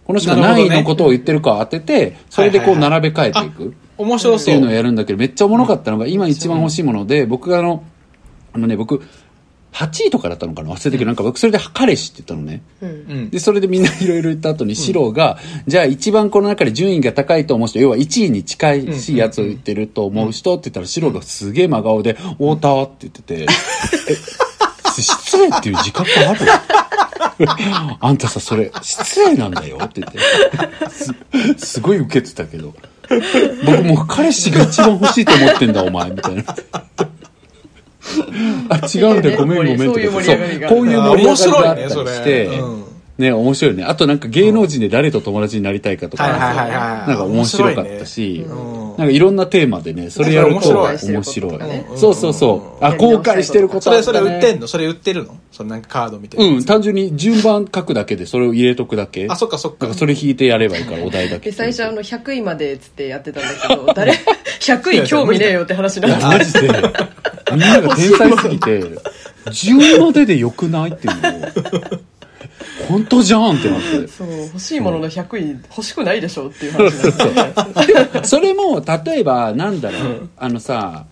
この人が何位のことを言ってるかを当ててそれでこう並べ替えていく、面白そう。っていうのをやるんだけど、めっちゃおもろかったのが、今一番欲しいもので、僕があの、あのね、僕、8位とかだったのかな？忘れたけど、なんか僕それで彼氏って言ったのね。うんうんで、それでみんないろいろ言った後に、シロが、じゃあ一番この中で順位が高いと思う人、要は1位に近いしいやつを言ってると思う人って言ったら、シロがすげえ真顔で、太田って言ってて、え、失礼っていう自覚ある？あんたさ、それ、失礼なんだよって言って。す、すごい受けてたけど。僕もう彼氏が一番欲しいと思ってんだ、お前、みたいな。あ、違うんだよ、ごめんごめんってそういう盛り上がりがそうこういう盛り上がりがあったり面白いねそして、れうんね、面白いね。あとなんか芸能人で誰と友達になりたいかとか、なんか面白かったし、うんなんかいろんなテーマでね、それやると面面白いそうそうそう。あ、後悔してることそれそれ売ってんの？それ売ってるの？そのなんかカードみたいなうん、単純に順番書くだけでそれを入れとくだけ。あそっかそっか。それ引いてやればいいから、お題だけ。で最初あの100位までっつってやってたんだけど 誰？100位興味ねえよって話にいや、なってマジで、みんなが天才すぎて、10まででよくないっていう。のを、本当じゃんってなって。そう欲しいものの100位欲しくないでしょっていう話になって それも、例えば、なんだろう、あのさ、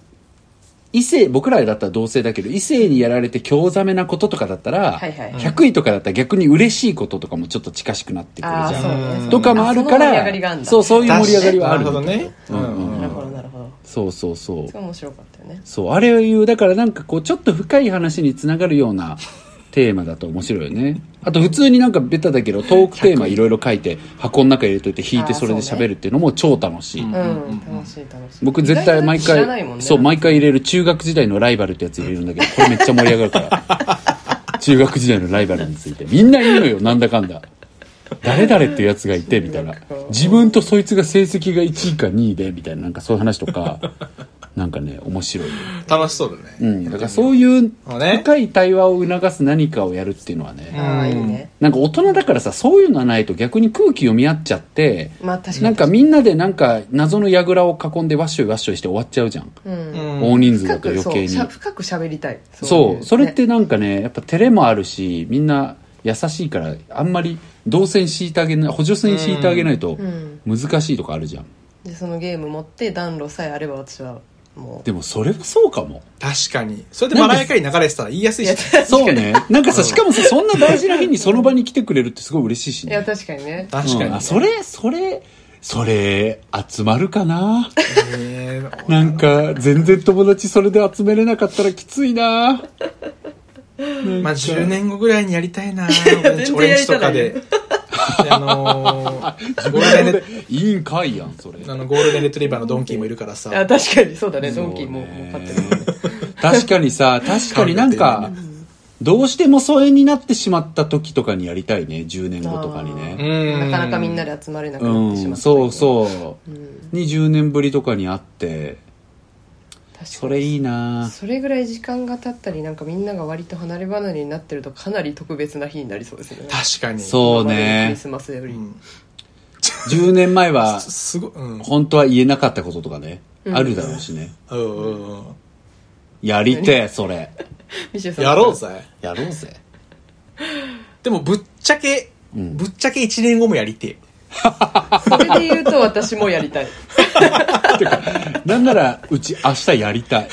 異性、僕らだったら同性だけど、異性にやられて興ざめなこととかだったら、はいはい。100位とかだったら逆に嬉しいこととかもちょっと近しくなってくるじゃ。ん。ね。とかもあるからそう、そういう盛り上がりはある。なるほどね。うんうん。なるほどなるほど。そうそうそう。面白かったよね。そう、あれを言う、だからなんかこう、ちょっと深い話につながるようなテーマだと面白いよね。あと普通になんかベタだけど、トークテーマいろいろ書いて、箱の中入れといて弾いてそれで喋るっていうのも超楽しい。うん楽しい楽しい僕絶対毎回、ねそう、毎回入れる中学時代のライバルってやつ入れるんだけど、これめっちゃ盛り上がるから。中学時代のライバルについて。みんないるのよ、なんだかんだ。誰々っていうやつがいて、みたいな自分とそいつが成績が1位か2位で、みたいな、なんかそういう話とか、なんかね、面白い。よ。楽しそうだね。うん。だからそういう深い対話を促す何かをやるっていうのはね、ああいいね。なんか大人だからさ、そういうのはないと逆に空気読み合っちゃって、まあ確かに。なんかみんなでなんか謎の櫓を囲んでワッショイワッショイして終わっちゃうじゃん。うん。うん。大人数だと余計に。しゃ深く喋りたい。そう。いそれってなんかねやっぱ照れもあるしみんな優しいからあんまり動線敷いてあげない補助線敷いてあげないとん。難しいとかあるじゃん。でそのゲーム持って暖炉さえあれば私はもう。でもそれはそうかも。確かに。それでマライアカに流れてたら言いやすいし。ねそうね。なんかさしかもさそんな大事な日にその場に来てくれるってすごい嬉しいしいやね確かにね。確かにうん。あそれそれそれ集まるかな？ねなんか全然友達それで集めれなかったらきついな。まあ10年後ぐらいにやりたいな。全然俺んちやりたない。とかでであのーゴールデンレいいんかいやんそれあのゴールデンレトリバーのドンキーもいるからさ。あ確かにそうだね。ドンキーももう買ってるもんね。確かにさ確かになんかどうしても疎遠になってしまった時とかにやりたいね。10年後とかにうねん。なかなかみんなで集まれなくなってしまったうんそうそう。うん。20年ぶりとかに会ってそれいいな。それぐらい時間が経ったりなんかみんなが割と離れ離れになってるとかなり特別な日になりそうですよね。確かに。そう今までのクリねスマスより、うん。10年前はすすごいうん。本当は言えなかったこととかね、あるだろうしね。うん。うんうんやりてえ、それ。やろうぜ。やろうぜ。でもぶっちゃけ、ん。ぶっちゃけ1年後もやりてえ それで言うと私もやりたいなんなら、うち明日やりたい。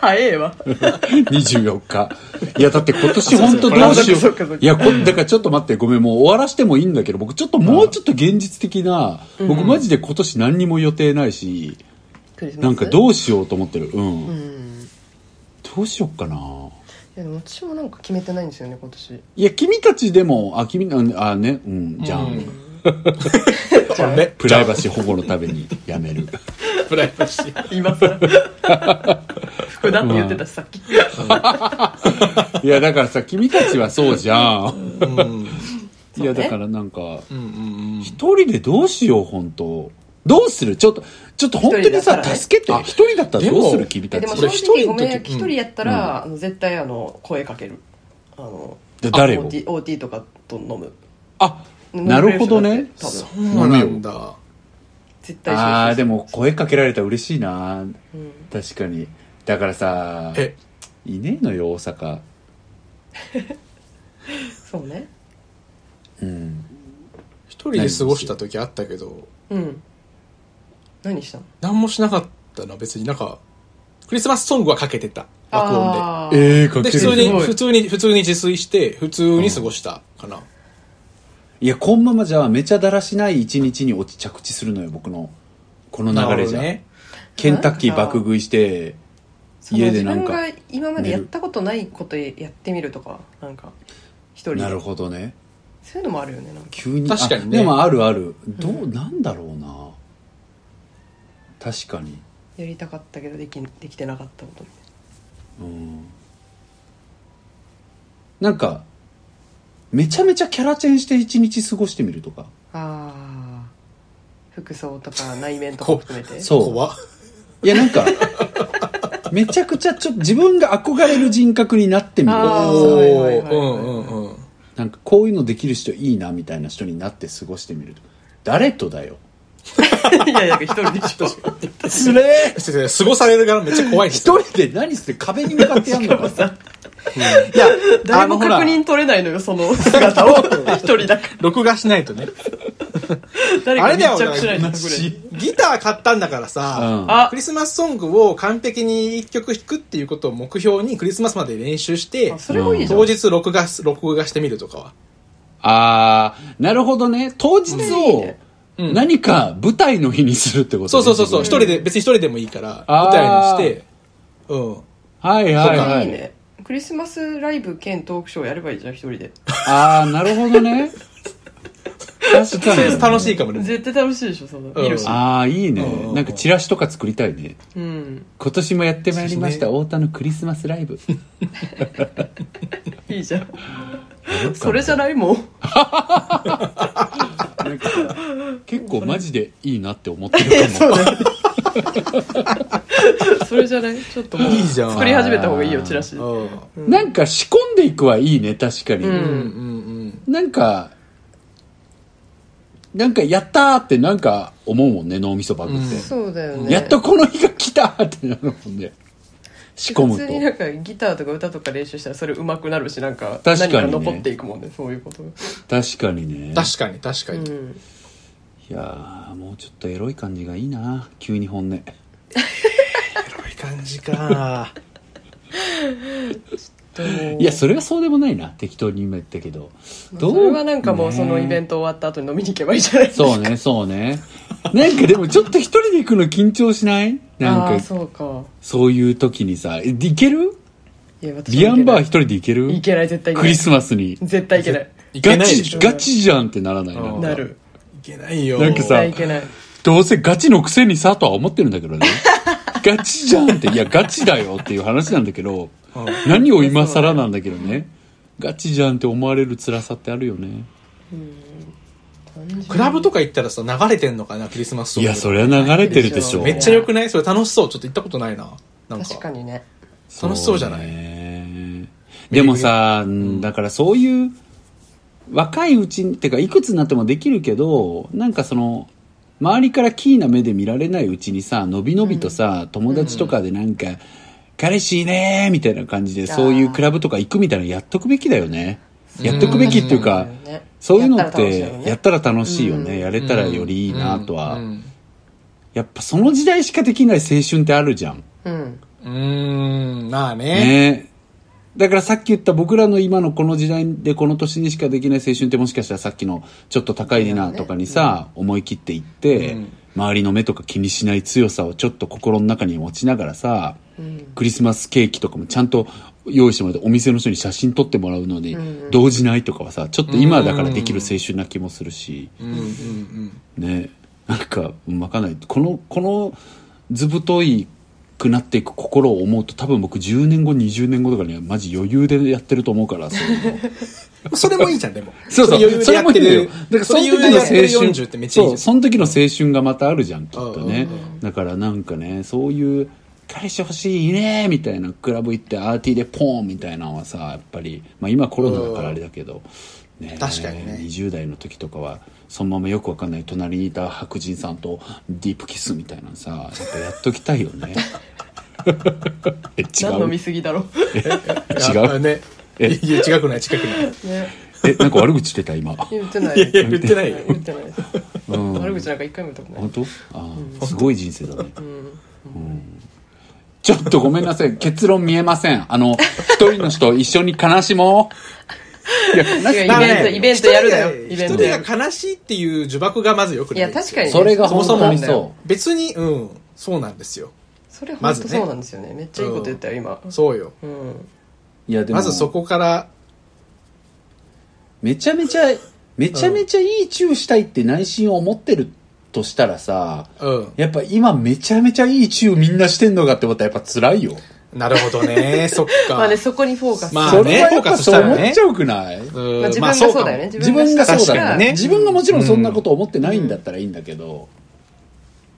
早えわ24日。いや、だって今年本当どうしよ。ういや、こだからちょっと待って、ごめん、もう終わらしてもいいんだけど、僕ちょっともうちょっと現実的な、僕マジで今年何にも予定ないし、クリスマス？なんかどうしようと思ってる。うん。うんどうしよっかな。いやでも私もなんか決めてないんですよね今年。いや、君たちでも、あ、君、あ、あね、うん、じゃん。うん。これねプライバシー保護のためにやめる。プライバシー。今さ福田って言ってたしさっき。いや、だからさ、君たちはそうじゃん。うん。いや、だからなんか、うんうん一人でどうしよう、本当。どうする？ちょっと、ちょっと本当にさ、助けて。一人だったらどうする君たちえでも。俺正直ごめん一人やったら、あの絶対あの声かけるあので誰を？OT, OT とかと飲むあ、なるほどね。そうなんだ絶対ああ、でも声かけられたら嬉しいな。うん確かに。だからさ、えいねえのよ、大阪。そうねうん。一人で過ごした時あったけどうん何したの？何もしなかったな別になんかクリスマスソングはかけてた爆音あーええかででける。普通に普通に普通に自炊して普通に過ごしたかな、いや、こんままじゃめちゃだらしない一日に落ち着地するのよ、僕の。この流れじゃ。ねケンタッキー爆食いして、家でなんか自分が今までやったことないことやってみるとかなんか一人でなるほどね。そういうのもあるよねなんか急に。確かにねあでもあるある。どう、なんだろうな。確かに。やりたかったけどできできてなかったことみうん。なんか、めちゃめちゃキャラチェンして一日過ごしてみるとか。ああ服装とか 内面とか含めて？そう怖っいや、なんか、めちゃくちゃちょっと自分が憧れる人格になってみるとかあーさおはいはいはいはいーうんうんうんなんかこういうのできる人いいなみたいな人になって過ごしてみると。誰とだよ。いやいや一人でしょ。つれー先生過ごされるからめっちゃ怖いです。一人で何して壁に向かってやんのか。さ。いや、誰も確認取れないのよその姿を。一人だか録画しないとね。ら誰か密着しないとギター買ったんだからさ、うんあ。クリスマスソングを完璧に一曲弾くっていうことを目標にクリスマスまで練習してあそれもいいじゃん。当日録画す録画してみるとかは。あー、なるほどね。当日いいをねうん。何か舞台の日にするってことね。そうそうそうそう。一人で別に一人でもいいからあー。舞台にして。うん。はいはいはい。い。いね。クリスマスライブ兼トークショーやればいいじゃん一人で。あー、なるほどね。確かに。楽しいかもね。絶対楽しいでしょその。見るし。ああ、いいね。う。ん。なんかチラシとか作りたいね。うん。今年もやってまいりました、そう太田のクリスマスライブ。いいじゃんそれじゃないもん。なんかさ結構マジでいいなって思ってるかも。そうだよね。それじゃない？ちょっともういいじゃん。作り始めた方がいいよチラシ。うん。なんか仕込んでいくはいいね、確かに。うんうんうん。なんか、なんかやったーってなんか思うもんね、脳みそバグって。うん。そうだよね。やっとこの日が来たーってなるもんね。仕込む普通になんと。かギターとか歌とか練習したらそれ上手くなるしなんか確かにね何か残っていくもんねそういうことが確かにね。確かに確かに、うんいやー、もうちょっとエロい感じがいいな急に本音。エロい感じかでもいや、それはそうでもないな。適当に今言ったけど。それはなんかもうそのイベトント終わった後に飲みに行けばいいじゃないですかそうね、そうね。なんかでもちょっと一人で行くの緊張しない？なんか、ああそうか。そういう時にさ、えいける？いや私ビアンバー一い。人で行ける？いけない絶対いけない。クリスマスに。絶対いけない。いけガないでしょ、チガチじゃんってならないうんな。なる。いけないよ。なんかさ絶対いけない。どうせガチのくせにさとは思ってるんだけどね。ガチじゃんって、いや、ガチだよっていう話なんだけど、うん何を今更なんだけどね。ガチじゃんって思われる辛さってあるよね。クラブとか行ったらさ流れてんのかなクリスマスソングいや、それは流れてるでしょ。めっちゃ良くない？それ楽しそう。ちょっと行ったことないな。なんか。確かにね。楽しそうじゃない？ね。でもさ、うんだからそういう若いうちにてかいくつになってもできるけどなんかその周りからキーな目で見られないうちにさのびのびとさ、友達とかでなんか、彼氏いいねーみたいな感じでそういうクラブとか行くみたいなのやっとくべきだよねやっとくべきっていうか、そういうのっやったら楽しいよね。てやったら楽しいよね、うん。やれたらよりいいなとは、うん。やっぱその時代しかできない青春ってあるじゃん。うん。うーん。まあね。ね。だからさっき言った僕らの今のこの時代でこの年にしかできない青春ってもしかしたらさっきのちょっと高いディナーとかにさ、思い切って行って、うん。周りの目とか気にしない強さをちょっと心の中に持ちながらさ、クリスマスケーキとかもちゃんと用意してもらってお店の人に写真撮ってもらうのに動じないとかはさちょっと今だからできる青春な気もするし、うんうんうんね。なんか分かんない。このこの図太いくなっていく心を思うと多分僕10年後20年後とかにはマジ余裕でやってると思うからそういうのそれもいいじゃんでも。そうそう。それもいいんだよ。るだからその時の青春40ってめっちゃいいじゃん。そう。その時の青春がまたあるじゃんきっとね。うん。だからなんかねそういう彼氏欲しいねみたいな。クラブ行ってアーティーでポーンみたいなのはさやっぱり、まあ、今コロナだからあれだけど、ね、確かにね。20代の時とかはそのままよくわかんない隣にいた白人さんとディープキスみたいなのさやっぱやっときたいよね。え違何飲うみすぎだろ違う？あね。えいや違くない違くない。ね。えなんか悪口言ってた今言ってない。いやいや言ってないよ。言ってないうん。悪口なんか一回も言ったことない。本当？ああ、すごい人生だね、うんちょっとごめんなさい。結論見えません。あの一人の人一緒に悲しもう。いや悲しイベントイベントやるだよ。一人イベントやる。が悲しいっていう呪縛がまずよくないいや確かにね。それがそも。そも本当にそ別にうんそうなんですよ。それまずね。本当そうなんですよね。めっちゃいいこと言ったよ今。そうよ。うん。ういやでも。まずそこから。めちゃめちゃめちゃめちゃいいチューしたいって内心を思ってるとしたらさうん。やっぱ今めちゃめちゃいいチューみんなしてんのかって思ったらやっぱ辛いよ。なるほどね。そっか。まあねそこにフォーカス。まあそれはやっフォーカスしたらね。思っちゃうくない？うん。まあ自分まあがそうだよね。自分がそうだよね。確かにね。自分がもちろんそんなこと思ってないんだったらいいんだけど、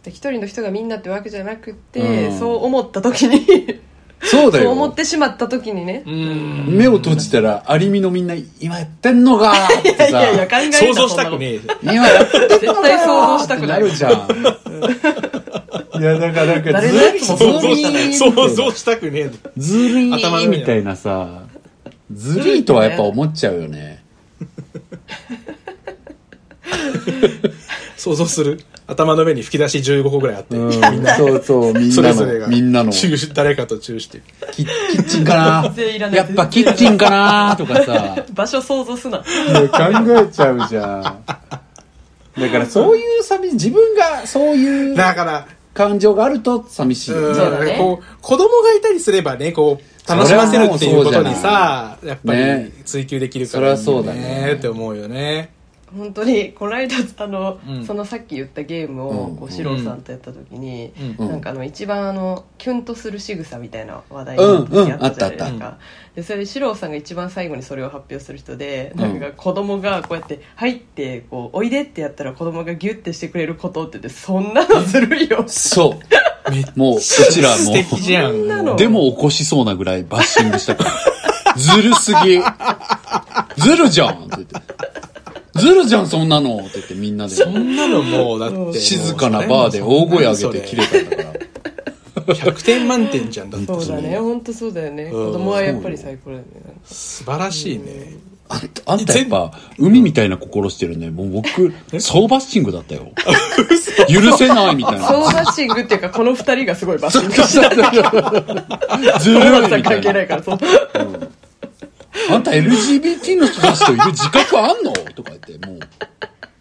で一人の人がみんなってわけじゃなくて、うん。そう思った時にそうだよ。そう思ってしまった時にね、うん。目を閉じたらアリミのみんな今やってんのかーっていやいやいやさ考えた想像したくねえ。今やってんのかー絶対想像したくなるじゃんいやだからなんか誰ずりのやつも想像した想像したくねえずり頭の上にみたいなさずりーとはやっぱ思っちゃうよね。想像する頭の上に吹き出し15個ぐらいあって、うん。そうそうみんなそれぞれがのみんなの。チューし誰かとチューして。キキッチンかな？いなやっぱキッチンかな？とかさ。場所想像すな。いや考えちゃうじゃん。だからそういう寂自分がそういうだから感情があると寂しい。よね。だねこう子供がいたりすればねこう楽しませるっていうことにさやっぱね。り追求できるからいいよそりゃそうだねって思うよね本当にこの間あの、うん。そのさっき言ったゲームをうん。こう四郎さんとやった時に、うん。なんかあの一番あのキュンとする仕草みたいな話題の時あったじゃないですか、それで四郎さんが一番最後にそれを発表する人で、うんなんか子供がこうやって「入ってこうおいで」ってやったら子供がギュッてしてくれることって言ってそんなのずるいよ。そう。もううちら素敵じゃん。そんなのでも起こしそうなぐらいバッシングしたから。ずるすぎ。ずるじゃんずるじゃんそんなのって言ってみんなで。そんなのもうだって。静かなバーで大声上げて切れたんだから。100点満点じゃんだって。そうだね本当そうだよね。うん。子供はやっぱり最高だよね。素晴らしいね。あんたあんたやっぱ海みたいな心してるね。もう僕総バッシングだったよ。許せないみたいな。ソーバッシングっていうかこの二人がすごいバッシングしたずるいみたいな。関係ないからそうあんた LGBT の人たちといる自覚あんの？とか言ってもう。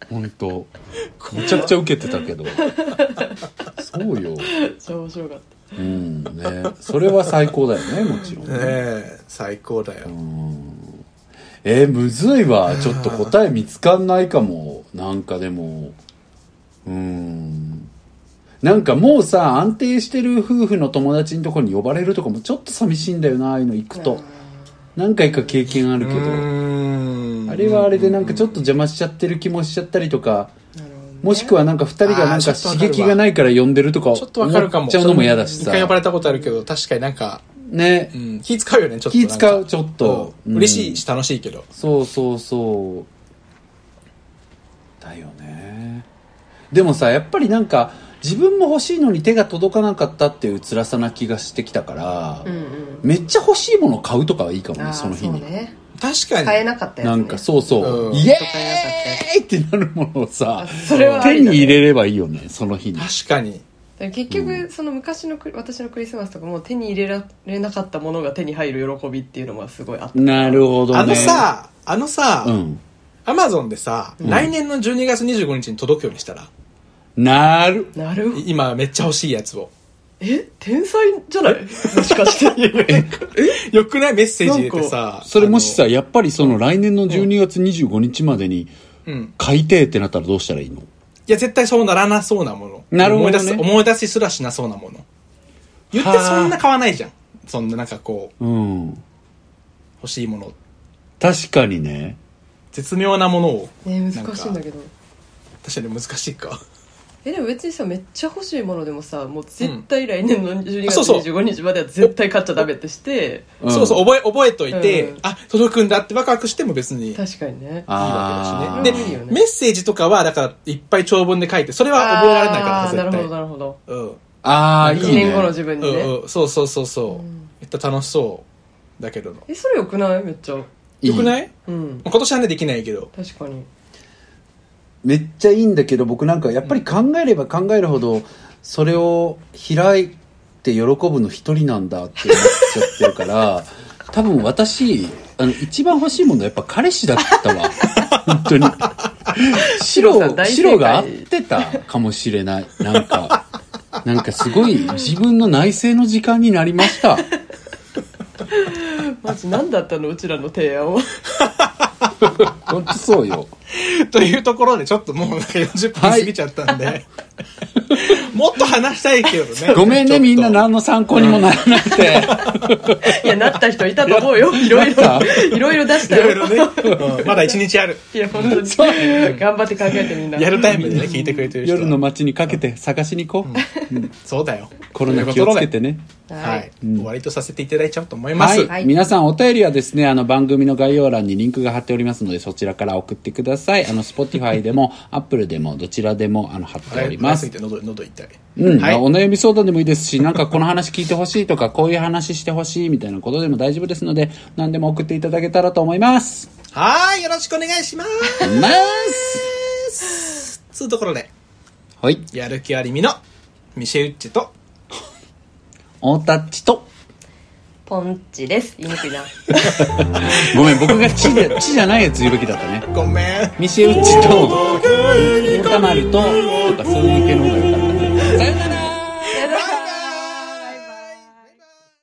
本当。めちゃくちゃ受けてたけど。そうよ。超面白かっうんね。それは最高だよねもちろんね。え最高だよ。えー、むずいわ。ちょっと答え見つかんないかも。なんかでも。うん。なんかもうさ安定してる夫婦の友達のところに呼ばれるとかもちょっと寂しいんだよなああいうの行くと何回か経験あるけどうん。あれはあれでなんかちょっと邪魔しちゃってる気もしちゃったりとかもしくはなんか二人がなんか刺激がないから呼んでるとかちょっとわかるかも。ちゃうのも嫌だしさ。一回呼ばれたことあるけど確かになんか、ね。うん、気使うよねちょっと気使うちょっと。うんうん。嬉しいし楽しいけど。そうそうそう。だよね。でもさやっぱりなんか自分も欲しいのに手が届かなかったっていう辛さな気がしてきたから、うんうん。めっちゃ欲しいものを買うとかはいいかもねその日に。そうね。確かに。買えなかったやつ、ね、なんかそうそう、うん。イエーイってなるものをさそれはあ手に入れればいいよねその日に。確かに。結局、その昔の私のクリスマスとかも手に入れられなかったものが手に入る喜びっていうのがすごいあった。なるほどね。あのさ、あのさ、うん。アマゾンでさ、来年の12月25日に届くようにしたら、なるなる？今めっちゃ欲しいやつを。え？天才じゃない？もしかして よくないメッセージ入れてさ。それもしさあやっぱりその来年の12月25日までにの、うん。買いてえってなったらどうしたらいいの？いや、絶対そうならなそうなもの。なるほどね思い出す、思い出しすらしなそうなもの。言ってそんな買わないじゃん。そんななんかこう、うん欲しいもの。確かにね絶妙なものを。ね難しいんだけど確かに難しいか。えでも別にさめっちゃ欲しいものでもさもう絶対来年の12月そう。そう25日までは絶対買っちゃダメってして。うん。そうそう、覚え、覚えといて、うん。あ、届くんだってワクワクしても別に。いいわ確かにね。あけだしね。でーいいよね。メッセージとかは、だから、いっぱい長文で書いて、それは覚えられないからなるほどなるほど。うん。1ああいいね。年後の自分にね、うんうん、そうそうそうそう。めっちゃ楽しそう。だけどの。えそれよくない？めっちゃ。いいよくない？うん。今年はね、できないけど。確かにめっちゃいいんだけど僕なんかやっぱり考えれば考えるほどそれを開いて喜ぶの一人なんだって思っちゃってるから 多分私あの一番欲しいものはやっぱ彼氏だったわ。本当に。白白が合ってたかもしれない。なんかなんかすごい自分の内省の時間になりました。マジ何だったのうちらの提案は 本当そうよ。というところで、ちょっともうなんか40分過ぎちゃったんで、もっと話したいけどね。ごめんねみんなな。何の参考にもならなくて。いやなった人いたと思うよ。いろいろいろいろ出したよ。いろいろね、うん。まだ1日ある。いや本当に。頑張って考えてみんな。やるタイムでね、聞いてくれてる人は。夜の街にかけて探しに行こう、そうだよ。コロナ気をつけてねはい。終わりとさせていただいちゃうと思います。はい、皆さんお便りはですねあの番組の概要欄にリンクが貼っておりますのでそちらから送ってくださいあの Spotify でも Apple でもどちらでもあの貼っております喉、喉痛い。うん、はい。お悩み相談でもいいですし、なんかこの話聞いてほしいとか、こういう話してほしいみたいなことでも大丈夫ですので、何でも送っていただけたらと思います。はい、よろしくお願いします。ますつうところで、はい。やる気ありみの、ミシェウッチと、オータッチと、ポンチです言いにくいな ごめん、僕がチで、チじゃないやつ言うべきだったね。ごめん。ミシェウッチと、オータマルと、とかそういう系の方が